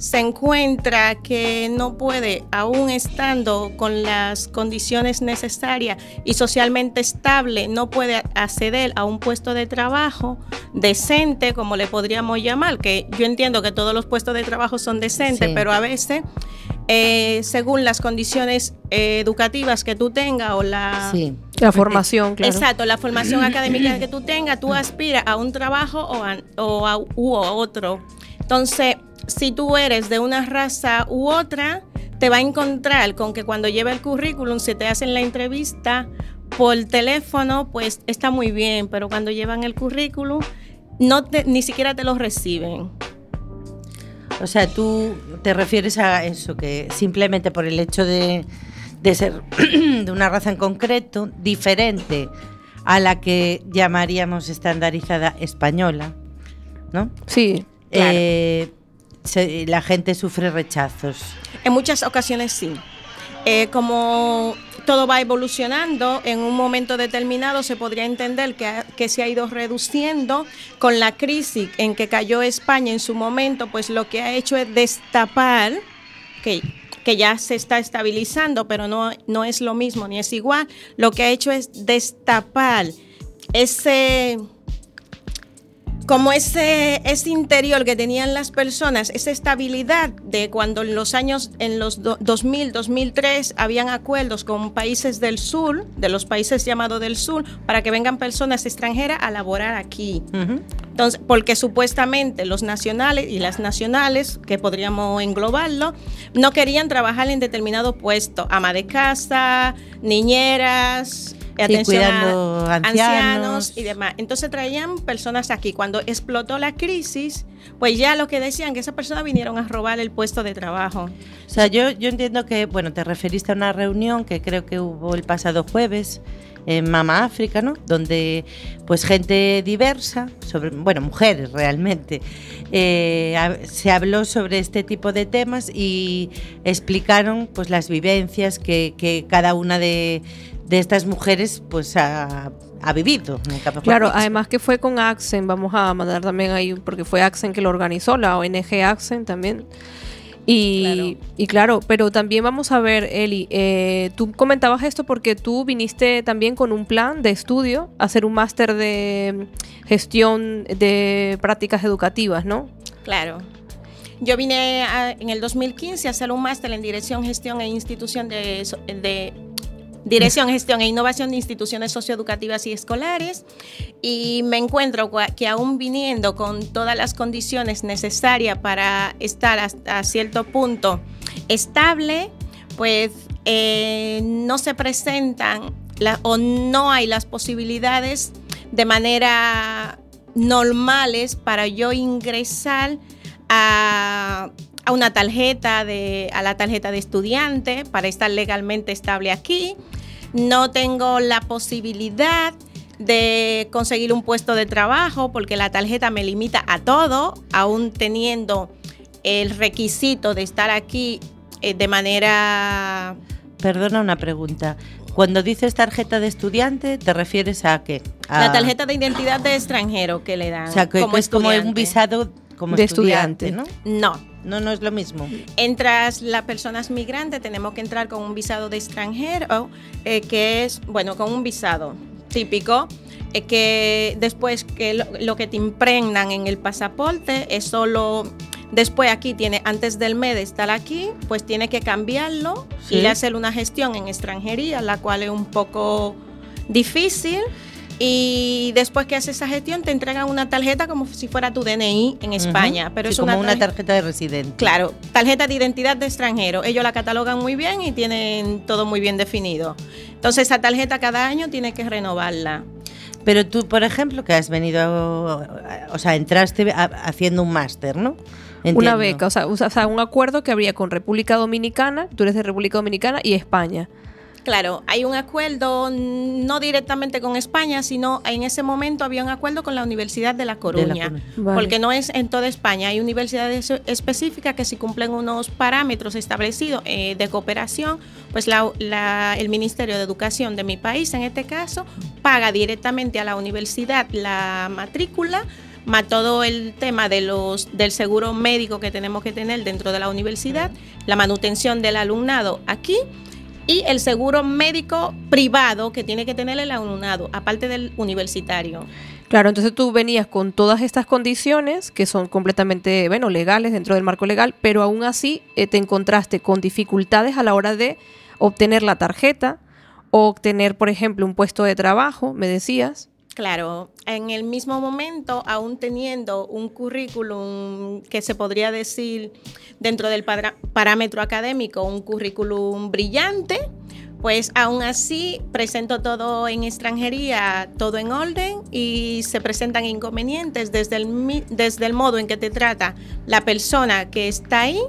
se encuentra que no puede, aún estando con las condiciones necesarias y socialmente estable, no puede acceder a un puesto de trabajo decente, como le podríamos llamar, que yo entiendo que todos los puestos de trabajo son decentes, Sí. pero a veces, eh, según las condiciones eh, educativas que tú tengas o la... Sí. La formación, claro. Exacto, la formación académica que tú tengas, tú aspiras a un trabajo o a, o a- u a otro. Entonces, si tú eres de una raza u otra, te va a encontrar con que cuando lleva el currículum, si te hacen la entrevista por teléfono, pues está muy bien, pero cuando llevan el currículum, no te- ni siquiera te lo reciben. O sea, tú te refieres a eso, que simplemente por el hecho de, de ser de una raza en concreto, diferente a la que llamaríamos estandarizada española, ¿no? Sí. Claro. Eh, se- la gente sufre rechazos. En muchas ocasiones sí. Eh, como todo va evolucionando, en un momento determinado se podría entender que, ha- que se ha ido reduciendo con la crisis en que cayó España en su momento, pues lo que ha hecho es destapar, que, que ya se está estabilizando, pero no, no es lo mismo ni es igual, lo que ha hecho es destapar ese como ese, ese interior que tenían las personas, esa estabilidad de cuando en los años, en los do- 2000, 2003, habían acuerdos con países del sur, de los países llamados del sur, para que vengan personas extranjeras a laborar aquí. Entonces, porque supuestamente los nacionales y las nacionales, que podríamos englobarlo, no querían trabajar en determinado puesto, ama de casa, niñeras, atención cuidando a ancianos. y demás. Entonces traían personas aquí. Cuando explotó la crisis, pues ya lo que decían que esas personas vinieron a robar el puesto de trabajo. O sea, yo, yo entiendo que, bueno, te referiste a una reunión que creo que hubo el pasado jueves en Mama África, ¿no? Donde, pues, gente diversa, sobre, bueno, mujeres realmente, eh, se habló sobre este tipo de temas y explicaron, pues, las vivencias que, que cada una de, de estas mujeres, pues, ha, ha vivido. nunca mejor Claro, dicho. además que fue con Axen, vamos a mandar también ahí, porque fue Axen que lo organizó, la ONG Axen también. Y claro, y claro pero también vamos a ver, Eli, eh, tú comentabas esto porque tú viniste también con un plan de estudio, a hacer un máster de gestión de prácticas educativas, ¿no? Claro. Yo vine a- en el 2015 a hacer un máster en Dirección, Gestión e Institución de Dirección, Gestión e Innovación de Instituciones Socioeducativas y Escolares. Y me encuentro que aún viniendo con todas las condiciones necesarias para estar hasta cierto punto estable, pues eh, no se presentan o no hay las posibilidades de manera normales para yo ingresar a, a una tarjeta de a la tarjeta de estudiante para estar legalmente estable aquí. No tengo la posibilidad de conseguir un puesto de trabajo porque la tarjeta me limita a todo, aún teniendo el requisito de estar aquí eh, de manera Perdona una pregunta. Cuando dices tarjeta de estudiante, ¿te refieres a qué? A- La tarjeta de identidad de extranjero que le dan. O sea, que, como que es como un visado como De estudiante, estudiante. ¿no? No. No, no es lo mismo. Entras las personas migrantes, tenemos que entrar con un visado de extranjero, eh, que es, bueno, con un visado típico, eh, que después que lo, lo que te impregnan en el pasaporte es solo, después aquí tiene, antes del mes de estar aquí, pues tiene que cambiarlo, Sí. a hacer una gestión en extranjería, la cual es un poco difícil. Y después que haces esa gestión, te entregan una tarjeta como si fuera tu DNI en España. Ujú. Pero Sí, es como una, una tarje- tarjeta de residente. Claro, tarjeta de identidad de extranjero. Ellos la catalogan muy bien y tienen todo muy bien definido. Entonces, esa tarjeta cada año tiene que renovarla. Pero tú, por ejemplo, que has venido, o sea, entraste a- haciendo un máster, ¿no? Una beca, o sea, o sea, un acuerdo que habría con República Dominicana, tú eres de República Dominicana y España. Claro, hay un acuerdo mm, no directamente con España, sino en ese momento había un acuerdo con la Universidad de La Coruña. Coruña. Vale. Porque no es en toda España, hay universidades específicas que si cumplen unos parámetros establecidos eh, de cooperación, pues la- la- el Ministerio de Educación de mi país, en este caso, paga directamente a la universidad la matrícula, más todo el tema de los, del seguro médico que tenemos que tener dentro de la universidad, la manutención del alumnado aquí y el seguro médico privado que tiene que tener el alumnado, aparte del universitario. Claro, entonces tú venías con todas estas condiciones que son completamente, bueno, legales dentro del marco legal, pero aún así eh, te encontraste con dificultades a la hora de obtener la tarjeta o obtener, por ejemplo, un puesto de trabajo, me decías. Claro, en el mismo momento, aún teniendo un currículum que se podría decir dentro del parámetro académico, un currículum brillante, pues aún así presento todo en extranjería, todo en orden y se presentan inconvenientes desde el, desde el modo en que te trata la persona que está ahí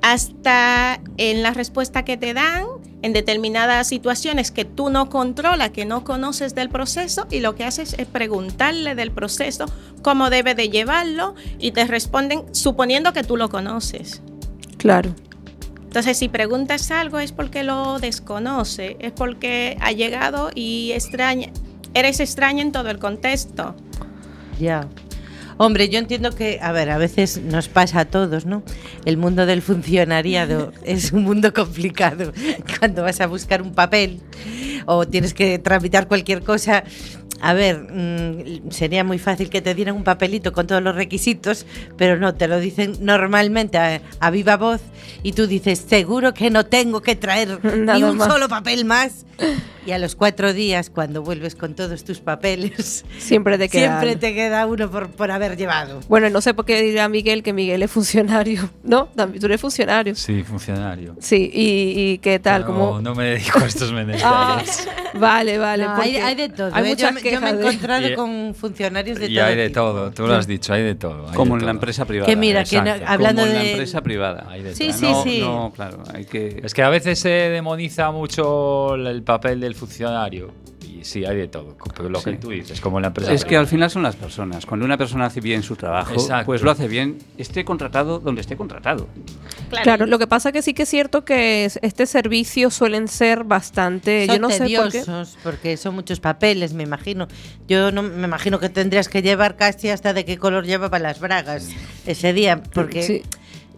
hasta en la respuesta que te dan en determinadas situaciones que tú no controlas, que no conoces del proceso y lo que haces es preguntarle del proceso cómo debe de llevarlo y te responden suponiendo que tú lo conoces. Claro. Entonces, si preguntas algo es porque lo desconoce, es porque ha llegado y extraña, eres extraña en todo el contexto. Ya. Hombre, yo entiendo que, a ver, a veces nos pasa a todos, ¿no? El mundo del funcionariado es un mundo complicado. Cuando vas a buscar un papel o tienes que tramitar cualquier cosa, a ver, mm, sería muy fácil que te dieran un papelito con todos los requisitos, pero no, te lo dicen normalmente a, a viva voz y tú dices, seguro que no tengo que traer ni un más. solo papel más. Y a los cuatro días, cuando vuelves con todos tus papeles, Siempre te queda. Siempre te queda uno por, por haber llevado. Bueno, no sé por qué dirá Miguel que Miguel es funcionario. No, también tú eres funcionario. Sí, funcionario. Sí, y, y qué tal, No, como no me dedico a estos Ah, menesteres. vale, vale. No, hay, hay de todo. Hay ¿eh? muchas yo, me- yo quejas me he de- encontrado Y- con funcionarios de y todo. hay de tipo. todo, tú lo has dicho, hay de todo. hay Como de en la todo. empresa privada. Que mira, que no- hablando Como en la de. empresa privada. Hay de Sí, todo. sí, no, sí. no, claro, hay que... Es que a veces se demoniza mucho el papel del funcionario. Y sí, hay de todo. Pero lo que tú dices, como la empresa. Es que al final son las personas. Cuando una persona hace bien su trabajo, Exacto. pues lo hace bien, esté contratado donde esté contratado. Claro, lo que pasa que sí que es cierto que es- este servicio suelen ser bastante, Son yo no sé por qué. tediosos, porque son muchos papeles, me imagino. Yo no me imagino que tendrías que llevar casi hasta de qué color llevaba las bragas ese día, porque Sí.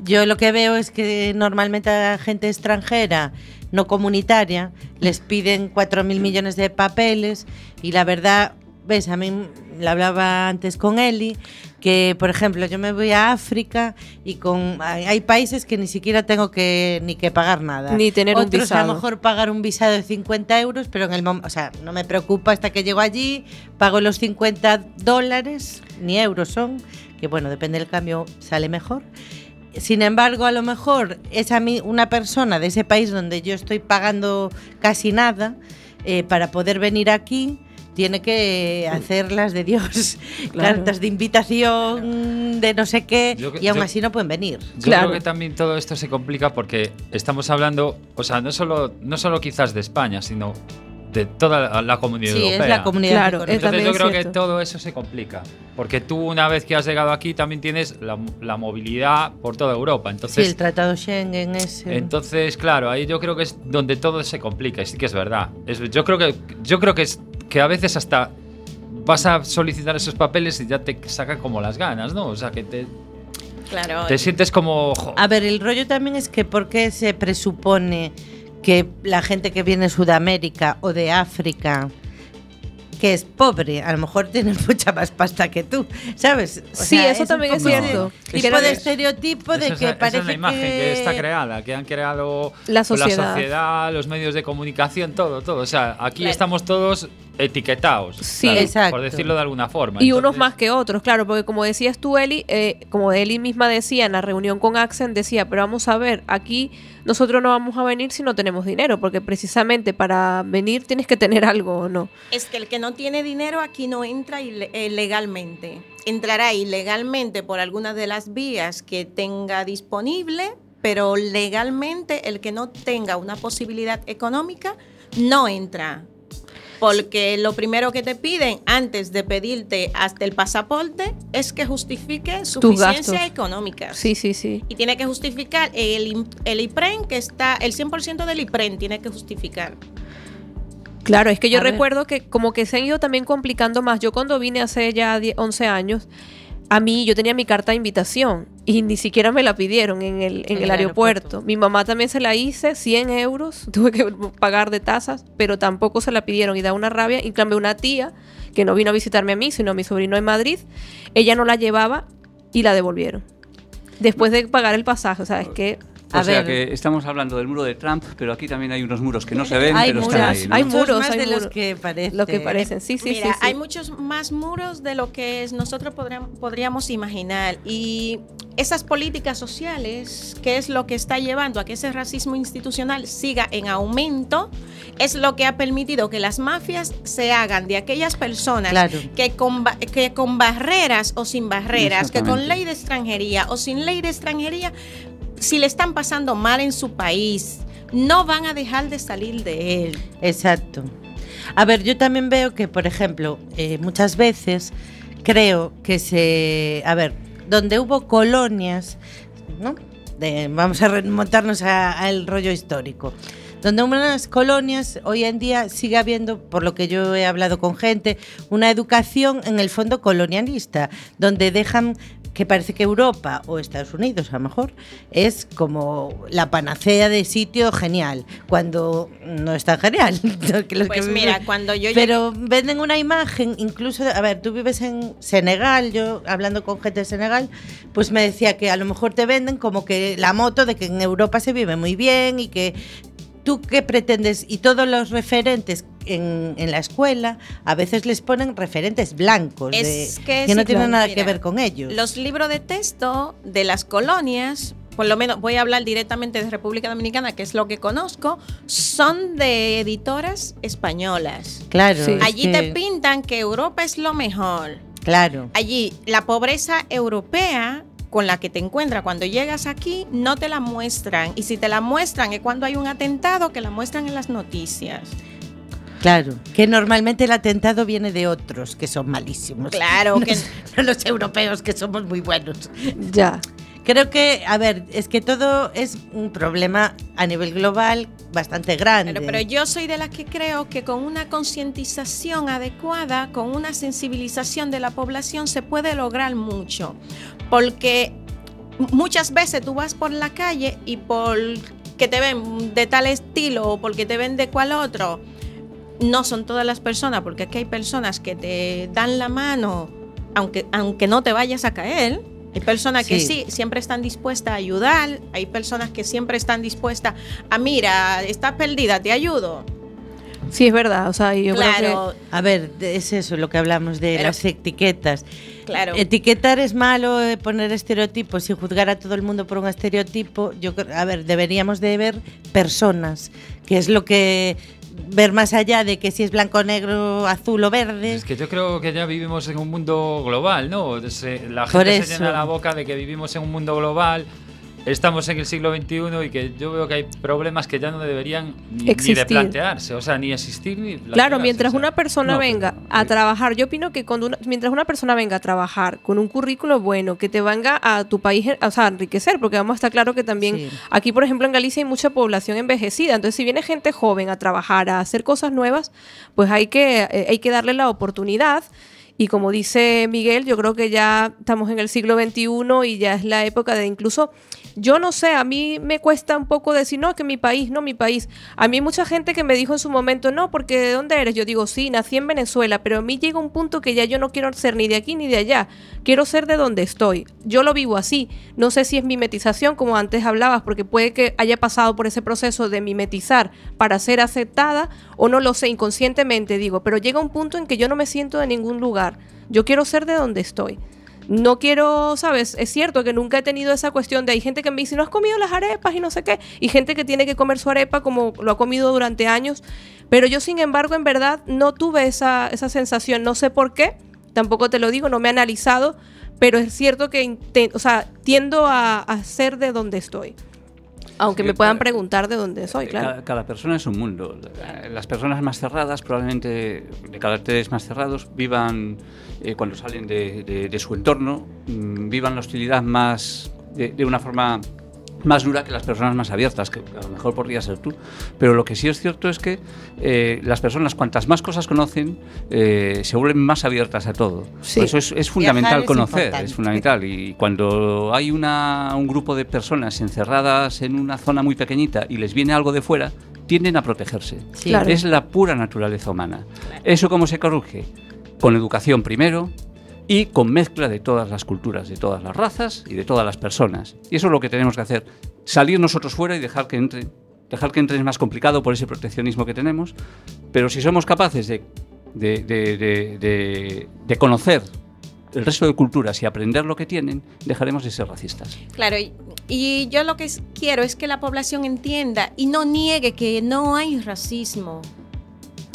yo lo que veo es que normalmente a gente extranjera, no comunitaria, les piden 4.000 millones de papeles y la verdad, ves, a mí le hablaba antes con Eli, que por ejemplo yo me voy a África y con hay, países que ni siquiera tengo que ni que pagar nada. Ni tener un Otros a visado. lo mejor pagar un visado de 50 euros, pero en el momento, o sea, no me preocupa hasta que llego allí, pago los 50 dólares, ni euros son, que bueno, depende del cambio, sale mejor. Sin embargo, a lo mejor es a mí una persona de ese país donde yo estoy pagando casi nada eh, para poder venir aquí. Tiene que hacerlas de Dios, Claro. cartas de invitación, de no sé qué, Yo y aún yo- así no pueden venir. Yo Claro. creo que también todo esto se complica porque estamos hablando, o sea, no solo, no solo quizás de España, sino de toda la, comunidad Sí, europea. es la comunidad Claro. Entonces yo creo que todo eso se complica. Porque tú una vez que has llegado aquí también tienes la, la movilidad por toda Europa. Sí, Entonces, el Tratado Schengen es... eh, entonces claro, ahí yo creo que es donde todo se complica. Y sí que es verdad. Es- yo creo que yo creo que es que a veces hasta vas a solicitar esos papeles y ya te saca como las ganas, ¿no? O sea, que te, Claro. te sientes como... jo, A ver, el rollo también es que ¿por qué se presupone que la gente que viene de Sudamérica o de África que es pobre, a lo mejor tiene mucha más pasta que tú, ¿sabes? O Sí, eso un también es cierto. Y Tipo de estereotipo de esa, que es la- esa parece es la imagen que... está creada, que han creado La sociedad. sociedad, los medios de comunicación, todo, todo. O sea, aquí Claro. estamos todos etiquetados, Sí. claro, Exacto. por decirlo de alguna forma. Y unos más que otros, claro, porque como decías tú, Eli, eh, como Eli misma decía en la reunión con Accent, decía, pero vamos a ver, aquí nosotros no vamos a venir si no tenemos dinero, porque precisamente para venir tienes que tener algo, ¿o no? Es que el que no tiene dinero aquí no entra eh, legalmente. Entrará ilegalmente por alguna de las vías que tenga disponible, pero legalmente el que no tenga una posibilidad económica no entra. Porque lo primero que te piden antes de pedirte hasta el pasaporte es que justifique suficiencia económica. Sí, sí, sí. Y tiene que justificar el, el IPREN que está, el 100% del IPREN tiene que justificar. Claro, es que yo A ver. recuerdo que como que se han ido también complicando más. Yo cuando vine hace ya 10, 11 años, a mí yo tenía mi carta de invitación y ni siquiera me la pidieron en el, en el, el aeropuerto. aeropuerto. Mi mamá también se la hice, 100 euros, tuve que pagar de tasas, pero tampoco se la pidieron y da una rabia. En cambio, una tía que no vino a visitarme a mí, sino a mi sobrino en Madrid, ella no la llevaba y la devolvieron. Después de pagar el pasaje, o sea, es que... O A sea ver. que estamos hablando del muro de Trump, pero aquí también hay unos muros que no se ven, Hay pero muros, están ahí. ¿no? hay muros, más hay de los que parecen. Lo que parecen, sí, sí, Mira, sí, sí. hay muchos más muros de lo que es- nosotros podríamos, podríamos imaginar. Y esas políticas sociales, que es lo que está llevando a que ese racismo institucional siga en aumento, es lo que ha permitido que las mafias se hagan de aquellas personas Claro. que, con, que con barreras o sin barreras, que con ley de extranjería o sin ley de extranjería, si le están pasando mal en su país, no van a dejar de salir de él. Exacto. A ver, yo también veo que, por ejemplo, eh, muchas veces creo que se... A ver, donde hubo colonias, ¿no? Vamos a remontarnos al rollo histórico. Donde unas colonias, hoy en día sigue habiendo, por lo que yo he hablado con gente, una educación en el fondo colonialista, donde dejan que parece que Europa o Estados Unidos a lo mejor es como la panacea de sitio genial, cuando no es tan genial. los Pues que mira, viven- cuando yo Pero venden una imagen, incluso, a ver, tú vives en Senegal, yo hablando con gente de Senegal, pues me decía que a lo mejor te venden como que la moto de que en Europa se vive muy bien y que tú qué pretendes y todos los referentes en, en la escuela a veces les ponen referentes blancos Es de- que no sí, tienen claro, nada mira, que ver con ellos. Los libros de texto de las colonias, por lo menos voy a hablar directamente de República Dominicana, que es lo que conozco, son de editoras españolas. claro, Sí. es Allí que- te pintan que Europa es lo mejor. claro. Allí la pobreza europea con la que te encuentras cuando llegas aquí no te la muestran y si te la muestran es cuando hay un atentado que la muestran en las noticias. Claro, que normalmente el atentado viene de otros que son malísimos. Claro, No que- no los europeos que somos muy buenos. Ya. Creo que, a ver, es que todo es un problema a nivel global bastante grande. Pero, pero yo soy de las que creo que con una concientización adecuada, con una sensibilización de la población, se puede lograr mucho. Porque muchas veces tú vas por la calle y por que te ven de tal estilo o porque te ven de cual otro, no son todas las personas, porque aquí hay personas que te dan la mano aunque, aunque no te vayas a caer. Hay personas que Sí. sí, siempre están dispuestas a ayudar. Hay personas que siempre están dispuestas a, mira, estás perdida, te ayudo. Sí, es verdad. O sea, yo creo claro, A ver, es eso lo que hablamos de Pero- las etiquetas. claro. Etiquetar es malo, eh, poner estereotipos y juzgar a todo el mundo por un estereotipo. Yo a ver, deberíamos de ver personas, que es lo que ver más allá de que si es blanco, negro, azul o verde. Es que yo creo que ya vivimos en un mundo global, ¿no? Se- la gente se llena la boca de que vivimos en un mundo global estamos en el siglo XXI y que yo veo que hay problemas que ya no deberían ni, ni de plantearse, o sea, ni existir ni Claro, mientras o sea. una persona no, venga pero- a trabajar, yo opino que cuando una- mientras una persona venga a trabajar con un currículo bueno, que te venga a tu país, eh, o sea, a enriquecer, porque vamos a estar claro que también Sí. aquí, por ejemplo, en Galicia hay mucha población envejecida, entonces si viene gente joven a trabajar, a hacer cosas nuevas, pues hay que, eh, hay que darle la oportunidad. Y como dice Miguel, yo creo que ya estamos en el siglo XXI y ya es la época de incluso, yo no sé, a mí me cuesta un poco decir, no, que mi país, no mi país. A mí mucha gente que me dijo en su momento, no, porque ¿de dónde eres? Yo digo, sí, nací en Venezuela, pero a mí llega un punto que ya yo no quiero ser ni de aquí ni de allá, quiero ser de donde estoy. Yo lo vivo así. No sé si es mimetización, como antes hablabas, porque puede que haya pasado por ese proceso de mimetizar para ser aceptada, o no lo sé, inconscientemente digo, pero llega un punto en que yo no me siento de ningún lugar. Yo quiero ser de donde estoy. No quiero, ¿sabes? Es cierto que nunca he tenido esa cuestión de hay gente que me dice, no has comido las arepas y no sé qué, y gente que tiene que comer su arepa como lo ha comido durante años, pero yo sin embargo en verdad no tuve esa, esa sensación, no sé por qué, tampoco te lo digo, no me he analizado, pero es cierto que o sea, tiendo a, a ser de donde estoy. Aunque me puedan preguntar de dónde soy, Eh, claro. Cada, cada persona es un mundo. Las personas más cerradas, probablemente de caracteres más cerrados, vivan eh, cuando salen de, de- de su entorno, mm, vivan la hostilidad más de, de una forma más dura que las personas más abiertas, que a lo mejor podría ser tú. Pero lo que sí es cierto es que eh, las personas, cuantas más cosas conocen, eh, se vuelven más abiertas a todo. Sí. Por eso es, es fundamental es conocer, importante. es fundamental. Y cuando hay una, un grupo de personas encerradas en una zona muy pequeñita y les viene algo de fuera, tienden a protegerse. Sí. Claro. Es la pura naturaleza humana. ¿Eso cómo se corrige? Con educación primero y con mezcla de todas las culturas, de todas las razas y de todas las personas. Y eso es lo que tenemos que hacer. Salir nosotros fuera y dejar que entren. Dejar que entren es más complicado por ese proteccionismo que tenemos, pero si somos capaces de, de, de- de- conocer el resto de culturas y aprender lo que tienen, dejaremos de ser racistas. Claro, y, yo lo que quiero es que la población entienda y no niegue que no hay racismo,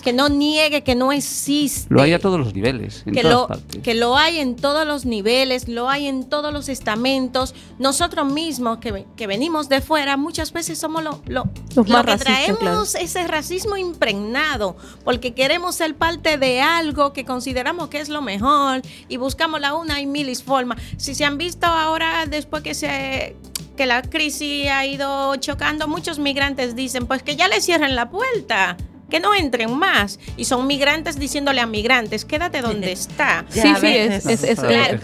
que no niegue que no existe. Lo hay a todos los niveles, en que todas lo, partes. que lo hay en todos los niveles, lo hay en todos los estamentos. Nosotros mismos que, que venimos de fuera, muchas veces somos lo, lo, Los lo que racistas, traemos claro. ese racismo impregnado, porque queremos ser parte de algo que consideramos que es lo mejor y buscamos la una y milis formas. Si se han visto ahora, después que se que la crisis ha ido chocando, muchos migrantes dicen, pues que ya le cierren la puerta. Que no entren más. Y son migrantes diciéndole a migrantes, quédate donde está. Sí, sí, es, es, es- claro.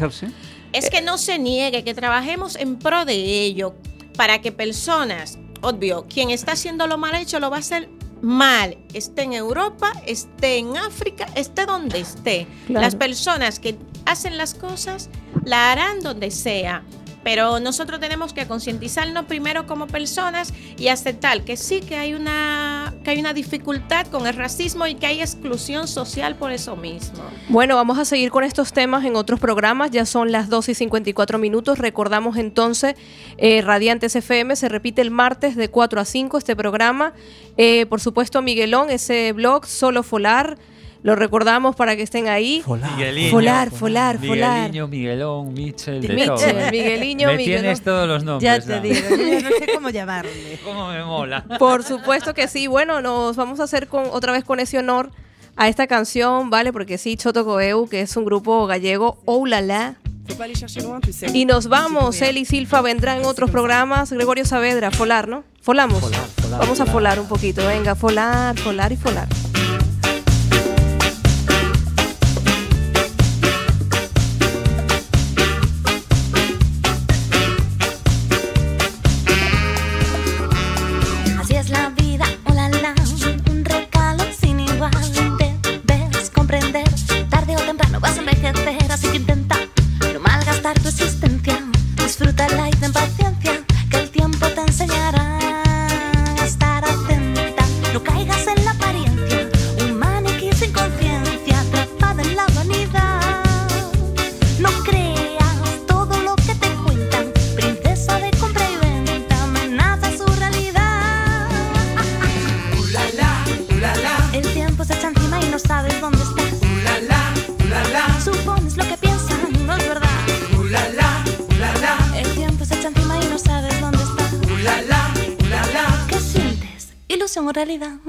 Es que no se niegue, que trabajemos en pro de ello, para que personas, obvio, quien está haciendo lo mal hecho lo va a hacer mal, esté en Europa, esté en África, esté donde esté. Claro. Las personas que hacen las cosas la harán donde sea. Pero nosotros tenemos que concientizarnos primero como personas y aceptar que sí que hay una que hay una dificultad con el racismo y que hay exclusión social por eso mismo. Bueno, vamos a seguir con estos temas en otros programas. Ya son las 2 y 54 minutos. Recordamos entonces, eh, Radiantes FM se repite el martes de 4 a 5 este programa. Eh, por supuesto, Miguelón, ese blog, Solo Folar. Lo recordamos para que estén ahí. Migueliño. Folar, folar, folar. Migueliño, Miguelón, Michel, de Michel, todo. Migueliño, Me Miguelón. tienes todos los nombres. Ya te ¿no? digo, yo no sé cómo llamarle. ¿Cómo me mola? Por supuesto que sí. Bueno, nos vamos a hacer con otra vez con ese honor a esta canción, ¿vale? Porque sí, Choto Coeu, que es un grupo gallego, Oh La La. Y nos vamos, él y Silfa vendrán en otros programas. Gregorio Saavedra, folar, ¿no? Folamos. Vamos a folar un poquito, venga, folar, folar y folar. Ilusión